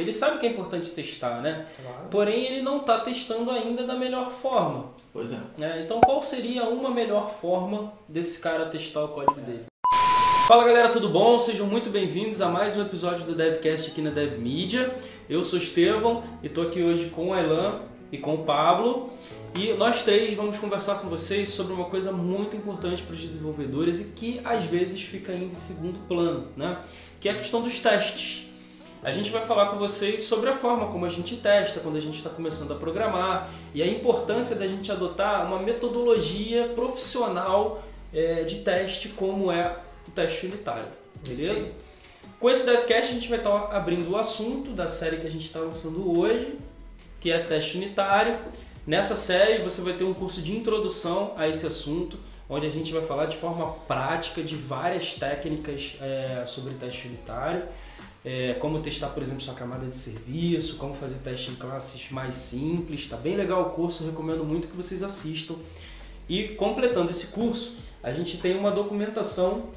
ele sabe que é importante testar, né? Claro. Porém, ele não está testando ainda da melhor forma. Pois é. né? Então, qual seria uma melhor forma desse cara testar o código dele? Fala galera, tudo bom? Sejam muito bem-vindos a mais um episódio do DevCast aqui na DevMedia. Eu sou Estevão e estou aqui hoje com o Ailan e com o Pablo. E nós três vamos conversar com vocês sobre uma coisa muito importante para os desenvolvedores e que às vezes fica ainda em segundo plano, né? Que é a questão dos testes. A gente vai falar com vocês sobre a forma como a gente testa quando a gente está começando a programar e a importância da gente adotar uma metodologia profissional é, de teste como é o teste unitário, beleza? Com esse DevCast a gente vai estar abrindo o assunto da série que a gente está lançando hoje, que é teste unitário. Nessa série você vai ter um curso de introdução a esse assunto, onde a gente vai falar de forma prática de várias técnicas é, sobre teste unitário. É, como testar, por exemplo, sua camada de serviço, como fazer teste em classes mais simples. Está bem legal o curso, recomendo muito que vocês assistam. E completando esse curso, a gente tem uma documentação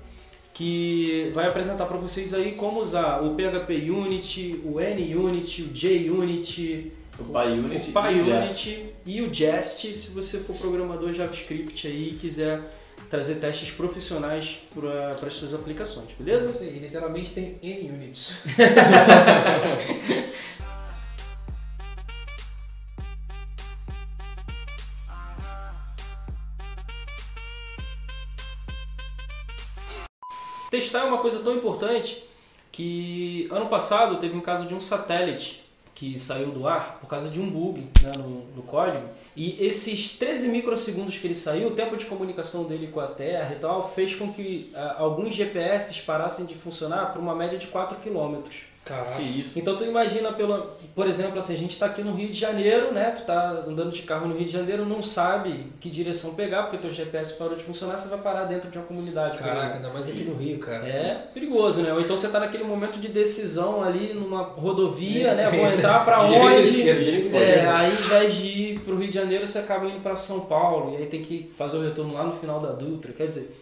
que vai apresentar para vocês aí como usar o PHP Unit, o NUnit, o JUnit, O PyUnit o e o PyUnit e o Jest, se você for programador JavaScript aí e quiser trazer testes profissionais para as suas aplicações, beleza? Aí, literalmente tem N units. Testar é uma coisa tão importante que ano passado teve um caso de um satélite que saiu do ar por causa de um bug né, no, no código. E esses 13 microsegundos que ele saiu, o tempo de comunicação dele com a Terra e tal, fez com que ah, alguns GPS parassem de funcionar por uma média de 4 quilômetros. Caraca. Que isso? Então tu imagina, pelo, por exemplo, assim, a gente está aqui no Rio de Janeiro, né? Tu tá andando de carro no Rio de Janeiro, não sabe que direção pegar, porque teu GPS parou de funcionar, você vai parar dentro de uma comunidade. Caraca, ainda mais aqui no Rio, cara. É perigoso, né? Ou então você tá naquele momento de decisão ali numa rodovia, né? Vou entrar pra Direita, onde? esquerda, direita, É, aí ao invés de ir pro Rio de Janeiro, você acaba indo pra São Paulo e aí tem que fazer o retorno lá no final da Dutra. Quer dizer,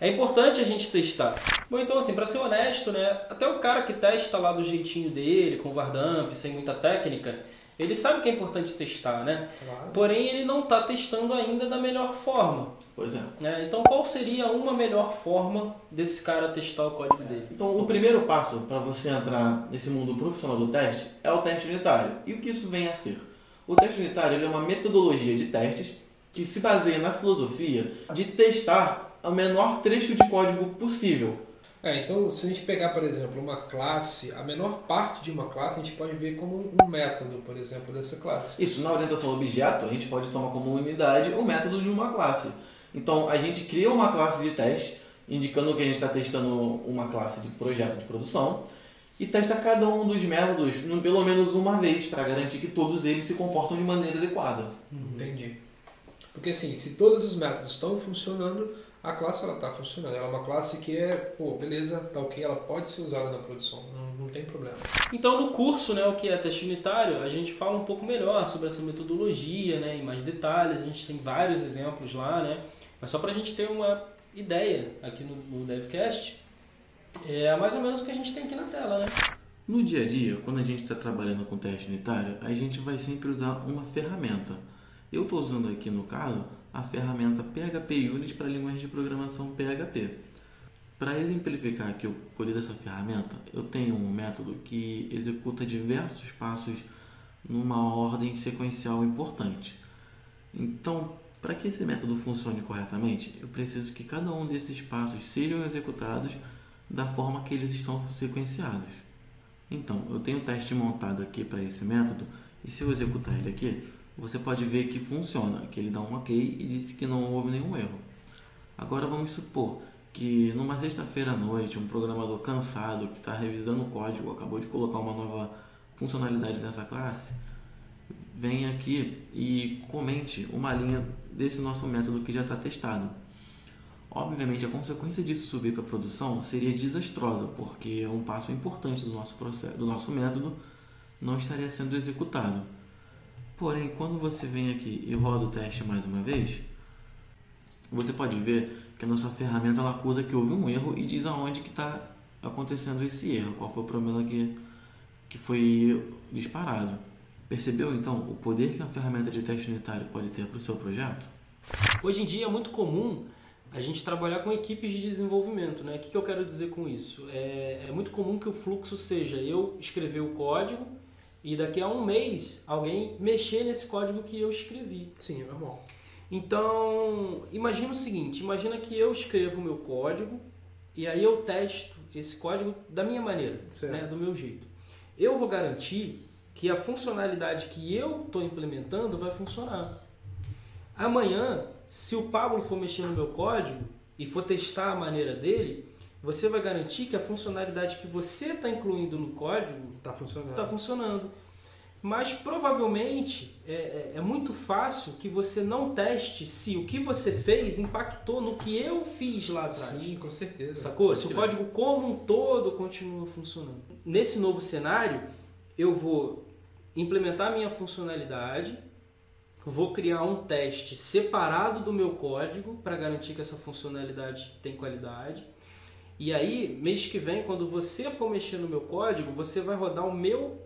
é importante a gente testar. Bom, então assim, pra ser honesto, né? Até o cara que testa lá do jeitinho dele, com Vardamp, sem muita técnica, ele sabe que é importante testar, né? Claro. Porém, ele não está testando ainda da melhor forma. Pois é. né? Então, qual seria uma melhor forma desse cara testar o código dele? Então, o primeiro passo para você entrar nesse mundo profissional do teste é o teste unitário. E o que isso vem a ser? O teste unitário ele é uma metodologia de testes que se baseia na filosofia de testar o menor trecho de código possível. É, então se a gente pegar, por exemplo, uma classe, a menor parte de uma classe a gente pode ver como um método, por exemplo, dessa classe. Isso, na orientação objeto, a gente pode tomar como unidade o método de uma classe. Então, a gente cria uma classe de teste, indicando que a gente está testando uma classe de projeto de produção, e testa cada um dos métodos pelo menos uma vez, para garantir que todos eles se comportam de maneira adequada. Entendi. Porque assim, se todos os métodos estão funcionando, a classe ela está funcionando. Ela é uma classe que é, pô, beleza, tá ok, ela pode ser usada na produção, não, não tem problema. Então, no curso, né, o que é teste unitário, a gente fala um pouco melhor sobre essa metodologia, né, em mais detalhes. A gente tem vários exemplos lá, né? Mas só para a gente ter uma ideia aqui no, no DevCast, é mais ou menos o que a gente tem aqui na tela, né? No dia a dia, quando a gente está trabalhando com teste unitário, a gente vai sempre usar uma ferramenta. Eu estou usando aqui no caso a ferramenta PHP Unit para linguagem de programação PHP. Para exemplificar aqui o poder dessa ferramenta, eu tenho um método que executa diversos passos numa ordem sequencial importante. Então, para que esse método funcione corretamente, eu preciso que cada um desses passos sejam executados da forma que eles estão sequenciados. Então, eu tenho um teste montado aqui para esse método e se eu executar ele aqui, você pode ver que funciona, que ele dá um ok e diz que não houve nenhum erro. Agora vamos supor que numa sexta-feira à noite, um programador cansado que está revisando o código, acabou de colocar uma nova funcionalidade nessa classe, venha aqui e comente uma linha desse nosso método que já está testado. Obviamente, a consequência disso subir para a produção seria desastrosa, porque um passo importante do nosso, processo, do nosso método não estaria sendo executado. Porém, quando você vem aqui e roda o teste mais uma vez, você pode ver que a nossa ferramenta ela acusa que houve um erro e diz aonde que está acontecendo esse erro, qual foi o problema que que foi disparado. Percebeu então o poder que uma ferramenta de teste unitário pode ter para o seu projeto? Hoje em dia é muito comum a gente trabalhar com equipes de desenvolvimento. Né? O que, eu quero dizer com isso? É, é muito comum que o fluxo seja eu escrever o código e daqui a um mês alguém mexer nesse código que eu escrevi. Sim, é normal. Então, imagina o seguinte, imagina que eu escrevo o meu código e aí eu testo esse código da minha maneira, né, do meu jeito. Eu vou garantir que a funcionalidade que eu estou implementando vai funcionar. Amanhã, se o Pablo for mexer no meu código e for testar a maneira dele, você vai garantir que a funcionalidade que você está incluindo no código está funcionando. Tá funcionando. Mas provavelmente é, é, é, muito fácil que você não teste se o que você fez impactou no que eu fiz lá atrás. Sim, com certeza. Sacou? Se o código como um todo continua funcionando. Nesse novo cenário, eu vou implementar minha funcionalidade, vou criar um teste separado do meu código para garantir que essa funcionalidade tem qualidade. E aí, mês que vem, quando você for mexer no meu código, você vai rodar o meu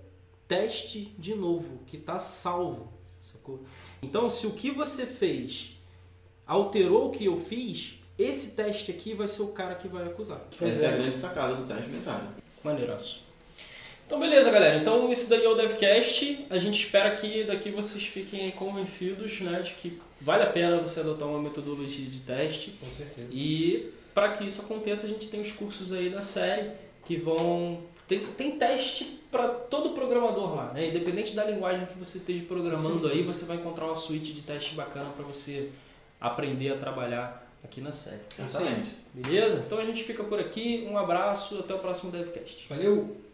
teste de novo, que está salvo. Sacou? Então, se o que você fez alterou o que eu fiz, esse teste aqui vai ser o cara que vai acusar. Essa é a grande sacada do teste unitário. Maneiraço. Então, beleza, galera. Então, esse daí é o DevCast. A gente espera que daqui vocês fiquem convencidos né, de que vale a pena você adotar uma metodologia de teste. Com certeza. E para que isso aconteça, a gente tem os cursos aí da série que vão tem, tem teste para todo programador lá, né? Independente da linguagem que você esteja programando aí, você vai encontrar uma suíte de teste bacana para você aprender a trabalhar aqui na série. Excelente. Beleza? Então a gente fica por aqui. Um abraço, até o próximo DevCast. Valeu!